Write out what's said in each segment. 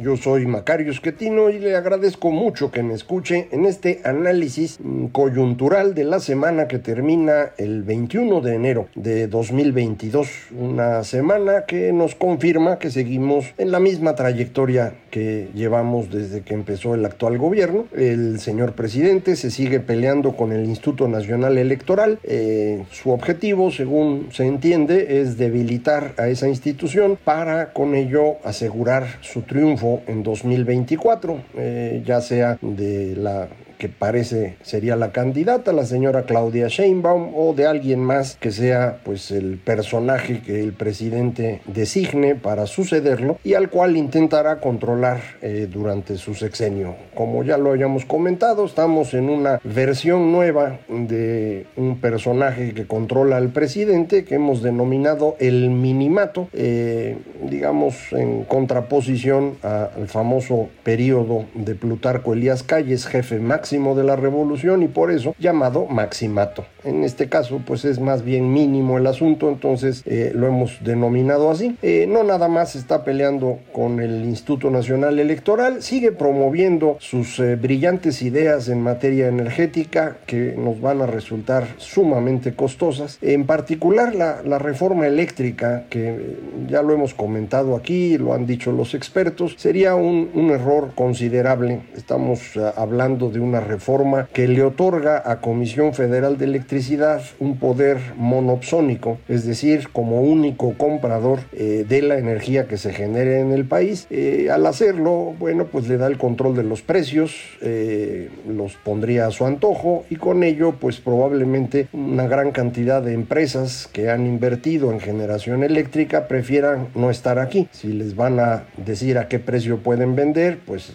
Yo soy Macario Esquetino y le agradezco mucho que me escuche en este análisis mm, coyuntural de la semana que termina el 21 de enero de 2022. Una semana que nos confirma que seguimos en la misma trayectoria que llevamos desde que empezó el actual gobierno. El señor presidente se sigue peleando con el Instituto Nacional Electoral. Eh, su objetivo, según se entiende, es debilitar a esa institución para con ello asegurar su triunfo en 2024, eh, ya sea de la que parece sería la candidata, la señora Claudia Sheinbaum, o de alguien más que sea pues el personaje que el presidente designe para sucederlo y al cual intentará controlar eh, durante su sexenio. Como ya lo hayamos comentado, estamos en una versión nueva de un personaje que controla al presidente que hemos denominado el minimato, eh, digamos en contraposición al famoso periodo de Plutarco Elías Calles, jefe máximo de la revolución y por eso llamado maximato. En este caso pues es más bien mínimo el asunto, entonces eh, lo hemos denominado así. Eh, no nada más está peleando con el Instituto Nacional Electoral, sigue promoviendo sus eh, brillantes ideas en materia energética que nos van a resultar sumamente costosas, en particular la, reforma eléctrica que ya lo hemos comentado aquí, lo han dicho los expertos, sería un error considerable. Estamos hablando de una reforma que le otorga a Comisión Federal de Electricidad un poder monopsónico, es decir, como único comprador eh, de la energía que se genere en el país. Eh, al hacerlo, bueno, pues le da el control de los precios, eh, los pondría a su antojo y con ello, pues probablemente una gran cantidad de empresas que han invertido en generación eléctrica prefieran no estar aquí. Si les van a decir a qué precio pueden vender, pues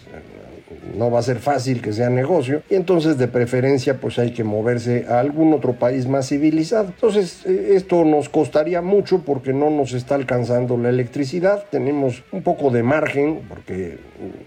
no va a ser fácil que sea negocio y entonces de preferencia pues hay que moverse a algún otro país más civilizado. Entonces eh, esto nos costaría mucho porque no nos está alcanzando la electricidad, tenemos un poco de margen porque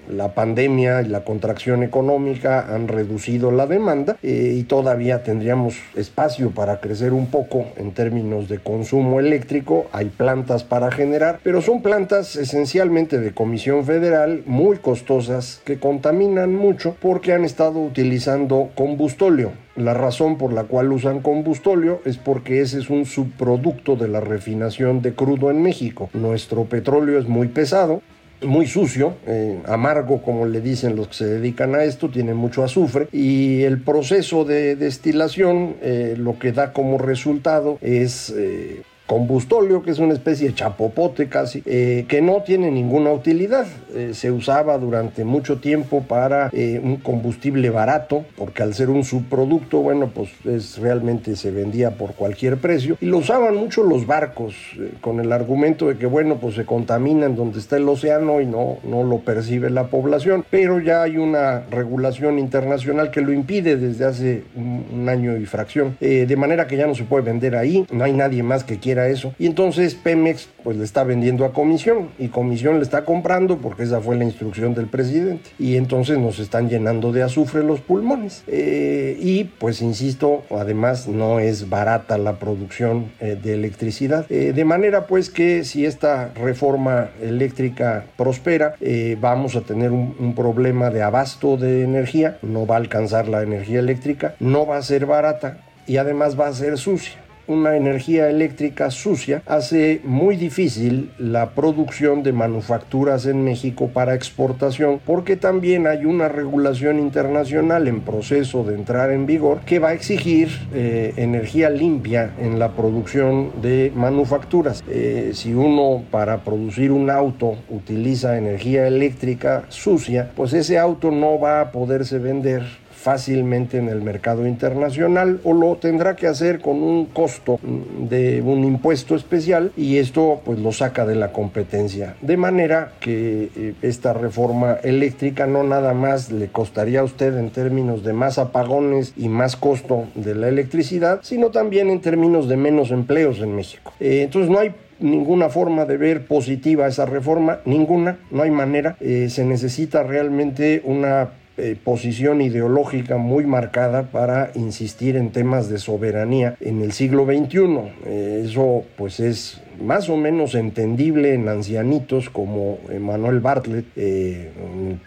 la pandemia y la contracción económica han reducido la demanda eh, y todavía tendríamos espacio para crecer un poco en términos de consumo eléctrico, hay plantas para generar, pero son plantas esencialmente de Comisión Federal muy costosas que contaminan mucho porque han estado utilizando combustóleo. La razón por la cual usan combustóleo es porque ese es un subproducto de la refinación de crudo en México. Nuestro petróleo es muy pesado, muy sucio, eh, amargo como le dicen los que se dedican a esto, tiene mucho azufre y el proceso de destilación eh, lo que da como resultado es eh, combustóleo, que es una especie de chapopote casi, eh, que no tiene ninguna utilidad. Eh, se usaba durante mucho tiempo para eh, un combustible barato, porque al ser un subproducto, bueno, pues es, realmente se vendía por cualquier precio. Y lo usaban mucho los barcos, con el argumento de que, bueno, pues se contaminan donde está el océano y no, no lo percibe la población. Pero ya hay una regulación internacional que lo impide desde hace un, un año y fracción. de manera que ya no se puede vender ahí, no hay nadie más que quiera eso. Y entonces Pemex pues le está vendiendo a Comisión y Comisión le está comprando porque esa fue la instrucción del presidente. Y entonces nos están llenando de azufre los pulmones. Eh, y pues insisto, además no es barata la producción eh, de electricidad. Eh, de manera pues que si esta reforma eléctrica prospera, vamos a tener un problema de abasto de energía, no va a alcanzar la energía eléctrica, no va a ser barata y además va a ser sucia. Una energía eléctrica sucia hace muy difícil la producción de manufacturas en México para exportación porque también hay una regulación internacional en proceso de entrar en vigor que va a exigir eh, energía limpia en la producción de manufacturas. Eh, si uno para producir un auto utiliza energía eléctrica sucia, pues ese auto no va a poderse vender fácilmente en el mercado internacional o lo tendrá que hacer con un costo de un impuesto especial y esto pues lo saca de la competencia. De manera que eh, esta reforma eléctrica no nada más le costaría a usted en términos de más apagones y más costo de la electricidad, sino también en términos de menos empleos en México. Eh, entonces no hay ninguna forma de ver positiva esa reforma, ninguna, no hay manera. Eh, se necesita realmente una eh, posición ideológica muy marcada para insistir en temas de soberanía en el siglo XXI. Eh, eso pues es más o menos entendible en ancianitos como Manuel Bartlett, eh,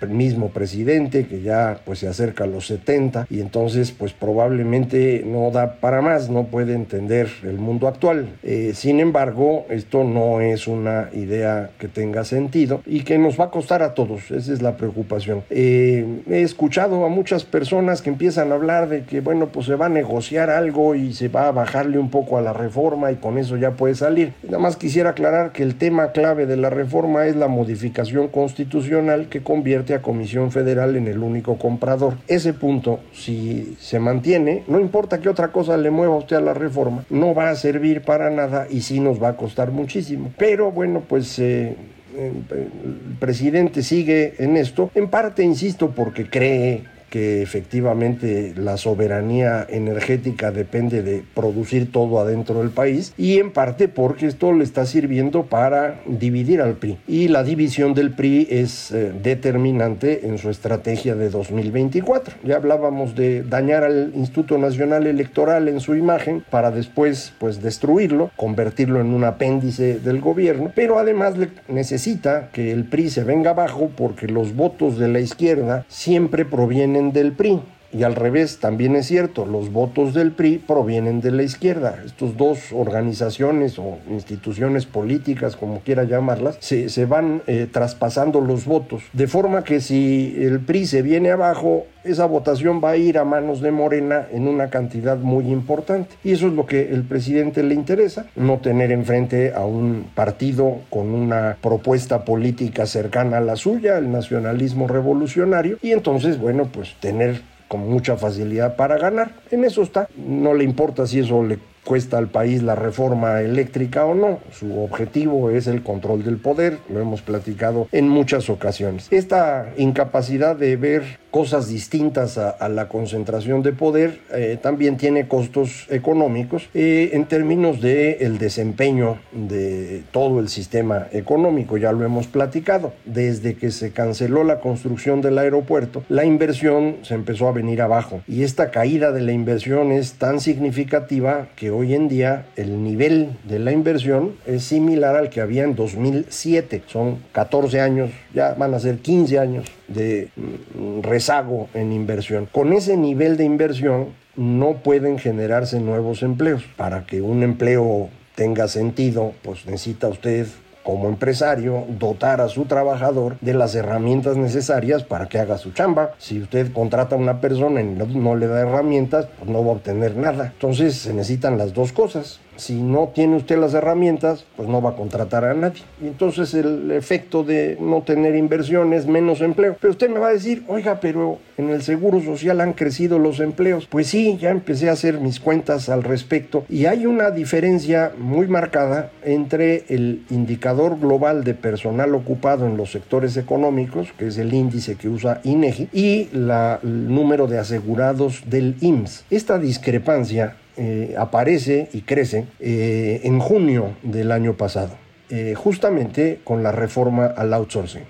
el mismo presidente que ya pues se acerca a los 70 y entonces pues probablemente no da para más, no puede entender el mundo actual. Eh, sin embargo, esto no es una idea que tenga sentido y que nos va a costar a todos, esa es la preocupación. Eh, he escuchado a muchas personas que empiezan a hablar de que bueno pues se va a negociar algo y se va a bajarle un poco a la reforma y con eso ya puede salir más quisiera aclarar que el tema clave de la reforma es la modificación constitucional que convierte a Comisión Federal en el único comprador. Ese punto, si se mantiene, no importa qué otra cosa le mueva usted a la reforma, no va a servir para nada y sí nos va a costar muchísimo. Pero bueno, pues... Eh, el presidente sigue en esto, en parte, insisto, porque cree que efectivamente la soberanía energética depende de producir todo adentro del país y en parte porque esto le está sirviendo para dividir al PRI y la división del PRI es eh, determinante en su estrategia de 2024. Ya hablábamos de dañar al Instituto Nacional Electoral en su imagen para después pues destruirlo, convertirlo en un apéndice del gobierno, pero además necesita que el PRI se venga abajo porque los votos de la izquierda siempre provienen del PRI. Y al revés, también es cierto, los votos del PRI provienen de la izquierda. Estos dos organizaciones o instituciones políticas, como quiera llamarlas, se, van eh, traspasando los votos. De forma que si el PRI se viene abajo, esa votación va a ir a manos de Morena en una cantidad muy importante. Y eso es lo que el presidente le interesa, no tener enfrente a un partido con una propuesta política cercana a la suya, el nacionalismo revolucionario, y entonces, bueno, pues tener con mucha facilidad para ganar. En eso está. No le importa si eso le cuesta al país la reforma eléctrica o no. Su objetivo es el control del poder, lo hemos platicado en muchas ocasiones. Esta incapacidad de ver cosas distintas a, la concentración de poder eh, también tiene costos económicos eh, en términos de el desempeño de todo el sistema económico ya lo hemos platicado desde que se canceló la construcción del aeropuerto la inversión se empezó a venir abajo y esta caída de la inversión es tan significativa que hoy en día el nivel de la inversión es similar al que había en 2007 son 14 años ya van a ser 15 años de mm, rezago en inversión. Con ese nivel de inversión no pueden generarse nuevos empleos. Para que un empleo tenga sentido, pues necesita usted como empresario dotar a su trabajador de las herramientas necesarias para que haga su chamba. Si usted contrata a una persona y no, le da herramientas, pues no va a obtener nada. Entonces se necesitan las dos cosas si no tiene usted las herramientas, pues no va a contratar a nadie. Y entonces el efecto de no tener inversión es menos empleo. Pero usted me va a decir, oiga, pero en el Seguro Social han crecido los empleos. Pues sí, ya empecé a hacer mis cuentas al respecto y hay una diferencia muy marcada entre el indicador global de personal ocupado en los sectores económicos, que es el índice que usa INEGI, y la, el número de asegurados del IMSS. Esta discrepancia eh, aparece y crece eh, en junio del año pasado, eh, justamente con la reforma al outsourcing.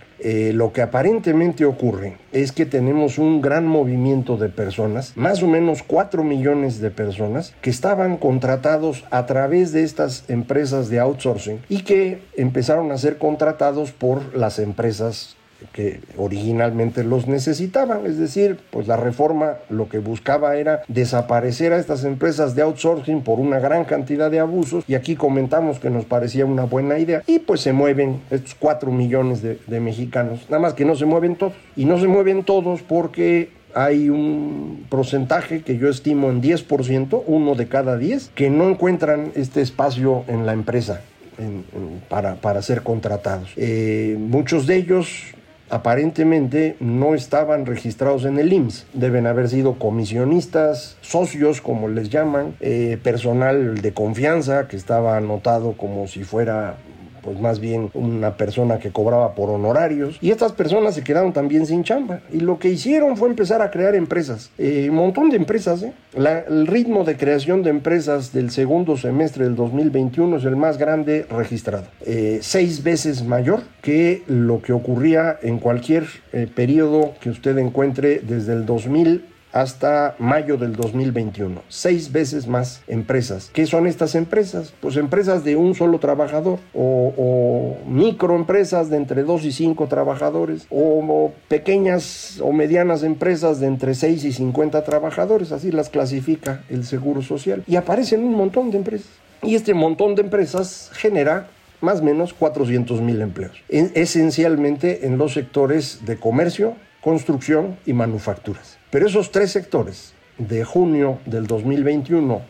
lo que aparentemente ocurre es que tenemos un gran movimiento de personas, más o menos 4 millones de personas, que estaban contratados a través de estas empresas de outsourcing y que empezaron a ser contratados por las empresas que originalmente los necesitaban. Es decir, pues la reforma lo que buscaba era desaparecer a estas empresas de outsourcing por una gran cantidad de abusos y aquí comentamos que nos parecía una buena idea y pues se mueven estos 4 millones de, mexicanos, nada más que no se mueven todos y no se mueven todos porque hay un porcentaje que yo estimo en 10%, uno de cada 10, que no encuentran este espacio en la empresa para, para, ser contratados. Eh, muchos de ellos aparentemente no estaban registrados en el IMSS. Deben haber sido comisionistas, socios, como les llaman, eh, personal de confianza que estaba anotado como si fuera pues más bien una persona que cobraba por honorarios. Y estas personas se quedaron también sin chamba. Y lo que hicieron fue empezar a crear empresas. Eh, un montón de empresas. ¿eh? el ritmo de creación de empresas del segundo semestre del 2021 es el más grande registrado. Eh, seis veces mayor que lo que ocurría en cualquier periodo que usted encuentre desde el 2000 hasta mayo del 2021. Seis veces más empresas. ¿Qué son estas empresas? Pues empresas de un solo trabajador o, microempresas de entre dos y cinco trabajadores o, pequeñas o medianas empresas de entre 6 y 50 trabajadores. Así las clasifica el Seguro Social. Y aparecen un montón de empresas. Y este montón de empresas genera más o menos 400 mil empleos, esencialmente en los sectores de comercio, construcción y manufacturas. Pero esos tres sectores, de junio del 2021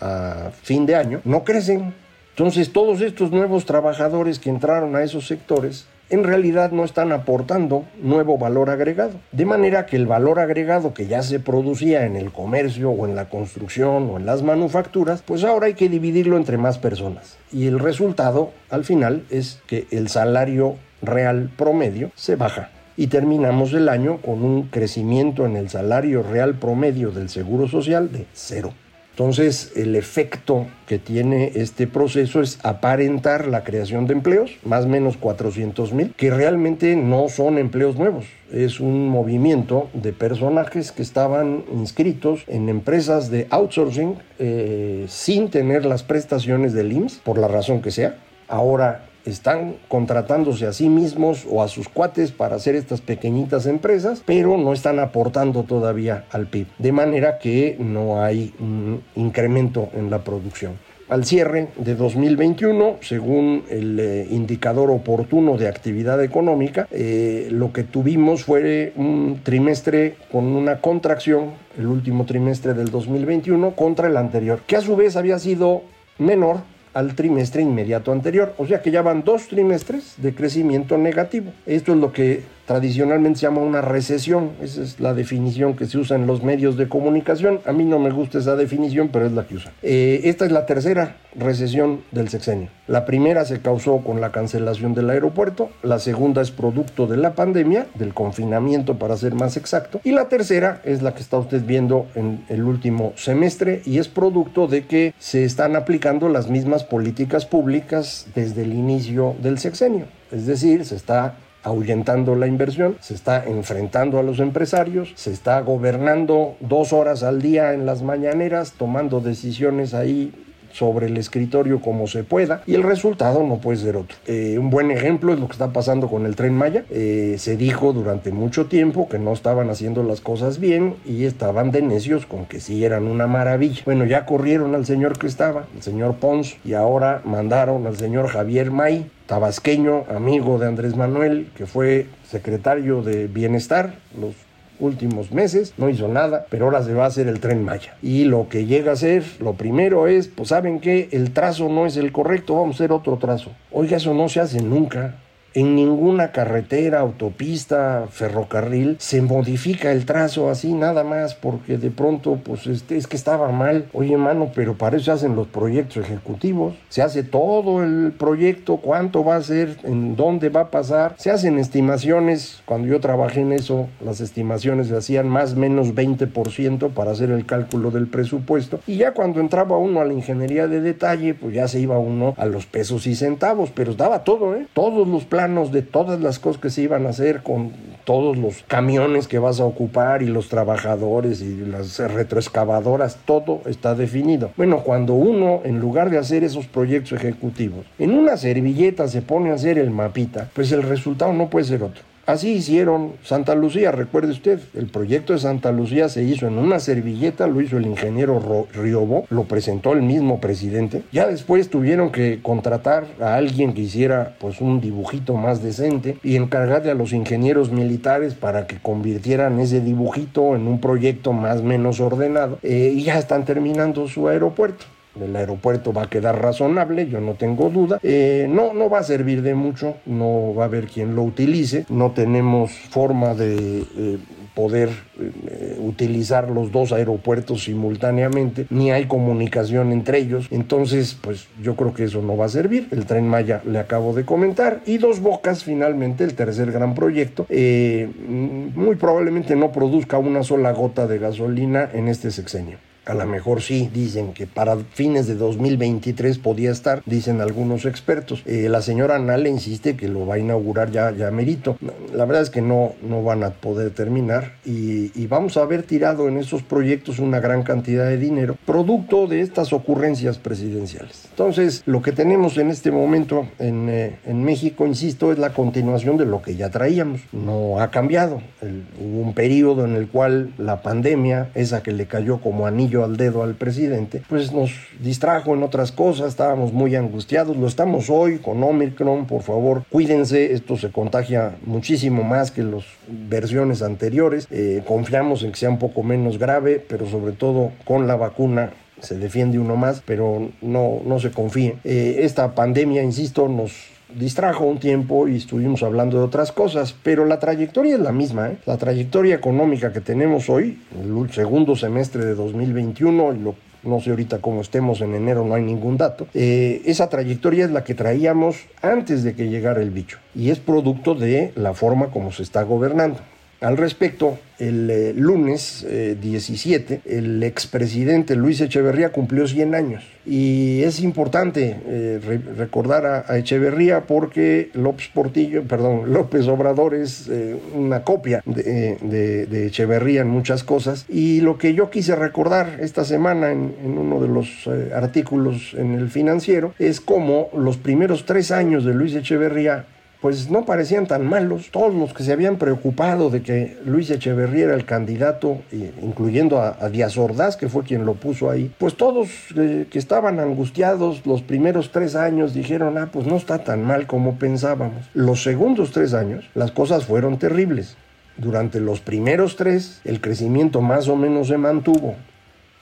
a fin de año, no crecen. Entonces todos estos nuevos trabajadores que entraron a esos sectores en realidad no están aportando nuevo valor agregado. De manera que el valor agregado que ya se producía en el comercio o en la construcción o en las manufacturas, pues ahora hay que dividirlo entre más personas. Y el resultado, al final, es que el salario real promedio se baja y terminamos el año con un crecimiento en el salario real promedio del Seguro Social de cero. Entonces, el efecto que tiene este proceso es aparentar la creación de empleos, más o menos 400 mil, que realmente no son empleos nuevos. Es un movimiento de personajes que estaban inscritos en empresas de outsourcing eh, sin tener las prestaciones del IMSS, por la razón que sea. Ahora están contratándose a sí mismos o a sus cuates para hacer estas pequeñitas empresas, pero no están aportando todavía al PIB, de manera que no hay un incremento en la producción. Al cierre de 2021, según el eh, indicador oportuno de actividad económica, eh, lo que tuvimos fue un trimestre con una contracción, el último trimestre del 2021, contra el anterior, que a su vez había sido menor al trimestre inmediato anterior. O sea que ya van dos trimestres de crecimiento negativo. Esto es lo que tradicionalmente se llama una recesión. Esa es la definición que se usa en los medios de comunicación. A mí no me gusta esa definición, pero es la que usa. Eh, esta es la tercera recesión del sexenio. La primera se causó con la cancelación del aeropuerto, la segunda es producto de la pandemia, del confinamiento para ser más exacto, y la tercera es la que está usted viendo en el último semestre y es producto de que se están aplicando las mismas políticas públicas desde el inicio del sexenio. Es decir, se está ahuyentando la inversión, se está enfrentando a los empresarios, se está gobernando dos horas al día en las mañaneras, tomando decisiones ahí sobre el escritorio como se pueda y el resultado no puede ser otro. Eh, un buen ejemplo es lo que está pasando con el tren Maya. Eh, se dijo durante mucho tiempo que no estaban haciendo las cosas bien y estaban de necios con que sí eran una maravilla. Bueno, ya corrieron al señor que estaba, el señor Pons, y ahora mandaron al señor Javier May, tabasqueño, amigo de Andrés Manuel, que fue secretario de Bienestar los últimos meses, no hizo nada, pero ahora se va a hacer el tren Maya. Y lo que llega a ser, lo primero es, pues saben que el trazo no es el correcto, vamos a hacer otro trazo. Oiga, eso no se hace nunca. En ninguna carretera, autopista, ferrocarril se modifica el trazo así nada más porque de pronto pues este, es que estaba mal. Oye, mano, pero para eso se hacen los proyectos ejecutivos. Se hace todo el proyecto, cuánto va a ser, en dónde va a pasar. Se hacen estimaciones. Cuando yo trabajé en eso, las estimaciones se hacían más o menos 20% para hacer el cálculo del presupuesto. Y ya cuando entraba uno a la ingeniería de detalle, pues ya se iba uno a los pesos y centavos, pero daba todo, ¿eh? Todos los planos de todas las cosas que se iban a hacer con todos los camiones que vas a ocupar y los trabajadores y las retroexcavadoras, todo está definido. Bueno, cuando uno, en lugar de hacer esos proyectos ejecutivos, en una servilleta se pone a hacer el mapita, pues el resultado no puede ser otro Así hicieron Santa Lucía, recuerde usted, el proyecto de Santa Lucía se hizo en una servilleta, lo hizo el ingeniero Riobó, lo presentó el mismo presidente. Ya después tuvieron que contratar a alguien que hiciera pues un dibujito más decente y encargarle a los ingenieros militares para que convirtieran ese dibujito en un proyecto más menos ordenado eh, y ya están terminando su aeropuerto el aeropuerto va a quedar razonable, yo no tengo duda. Eh, no, no va a servir de mucho, no va a haber quien lo utilice, no tenemos forma de eh, poder eh, utilizar los dos aeropuertos simultáneamente, ni hay comunicación entre ellos, entonces pues yo creo que eso no va a servir. El tren Maya le acabo de comentar y Dos Bocas finalmente, el tercer gran proyecto, muy probablemente no produzca una sola gota de gasolina en este sexenio. A lo mejor sí, dicen que para fines de 2023 podía estar, dicen algunos expertos. Eh, la señora Nale insiste que lo va a inaugurar ya, ya merito. La verdad es que no, no van a poder terminar y, vamos a haber tirado en esos proyectos una gran cantidad de dinero, producto de estas ocurrencias presidenciales. Entonces, lo que tenemos en este momento en, eh, en México, insisto, es la continuación de lo que ya traíamos. No ha cambiado. hubo un periodo en el cual la pandemia, esa que le cayó como anillo al dedo al presidente, pues nos distrajo en otras cosas, estábamos muy angustiados, lo estamos hoy con Omicron, por favor, cuídense, esto se contagia muchísimo más que las versiones anteriores, eh, confiamos en que sea un poco menos grave, pero sobre todo con la vacuna se defiende uno más, pero no, no se confíe. Eh, esta pandemia, insisto, nos distrajo un tiempo y estuvimos hablando de otras cosas, pero la trayectoria es la misma. ¿eh? La trayectoria económica que tenemos hoy, el segundo semestre de 2021, y lo, no sé ahorita cómo estemos en enero, no hay ningún dato, eh, esa trayectoria es la que traíamos antes de que llegara el bicho y es producto de la forma como se está gobernando. Al respecto, el eh, lunes 17, eh, el expresidente Luis Echeverría cumplió 100 años. Y es importante eh, recordar a, Echeverría porque López Portillo, perdón, López Obrador es una copia de, Echeverría en muchas cosas. Y lo que yo quise recordar esta semana en uno de los artículos en el financiero es cómo los primeros tres años de Luis Echeverría pues no parecían tan malos. Todos los que se habían preocupado de que Luis Echeverría era el candidato, incluyendo a, Díaz Ordaz, que fue quien lo puso ahí, pues todos eh, que estaban angustiados los primeros tres años dijeron, ah, pues no está tan mal como pensábamos. Los segundos tres años, las cosas fueron terribles. Durante los primeros tres, el crecimiento más o menos se mantuvo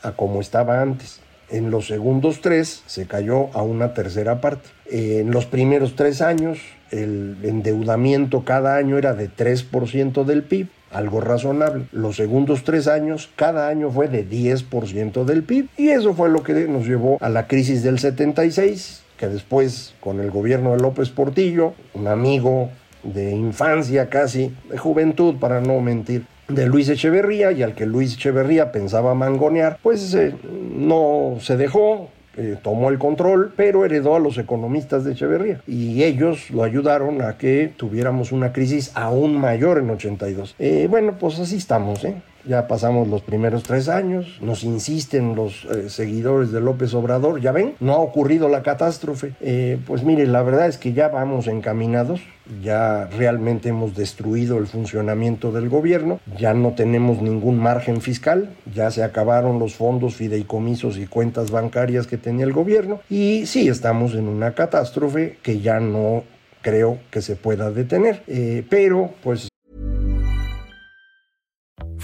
a como estaba antes. En los segundos tres se cayó a una tercera parte. En los primeros tres años el endeudamiento cada año era de 3% del PIB, algo razonable. Los segundos tres años, cada año fue de 10% del PIB. Y eso fue lo que nos llevó a la crisis del 76, que después, con el gobierno de López Portillo, un amigo de infancia casi, de juventud para no mentir, de Luis Echeverría y al que Luis Echeverría pensaba mangonear, pues eh, no se dejó, eh, tomó el control, pero heredó a los economistas de Echeverría y ellos lo ayudaron a que tuviéramos una crisis aún mayor en 82. Eh, bueno, pues así estamos, ¿eh? Ya pasamos los primeros tres años, nos insisten los eh, seguidores de López Obrador, ya ven, no ha ocurrido la catástrofe. Eh, pues mire, la verdad es que ya vamos encaminados, ya realmente hemos destruido el funcionamiento del gobierno, ya no tenemos ningún margen fiscal, ya se acabaron los fondos, fideicomisos y cuentas bancarias que tenía el gobierno y sí estamos en una catástrofe que ya no creo que se pueda detener. Eh, pero pues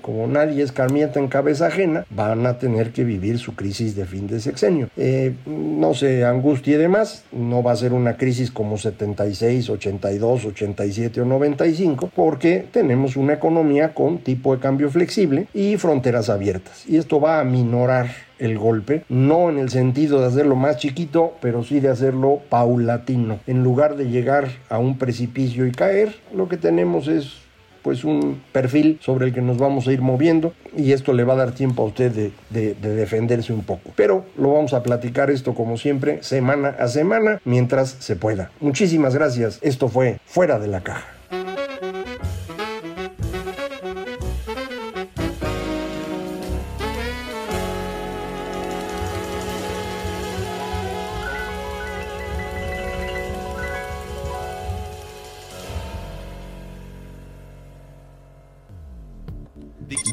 como nadie escarmienta en cabeza ajena, van a tener que vivir su crisis de fin de sexenio. Eh, no se angustie de más, no va a ser una crisis como 76, 82, 87 o 95, porque tenemos una economía con tipo de cambio flexible y fronteras abiertas. Y esto va a minorar el golpe, no en el sentido de hacerlo más chiquito, pero sí de hacerlo paulatino. En lugar de llegar a un precipicio y caer, lo que tenemos es pues un perfil sobre el que nos vamos a ir moviendo y esto le va a dar tiempo a usted de, de, defenderse un poco. Pero lo vamos a platicar esto como siempre, semana a semana, mientras se pueda. Muchísimas gracias. Esto fue Fuera de la Caja.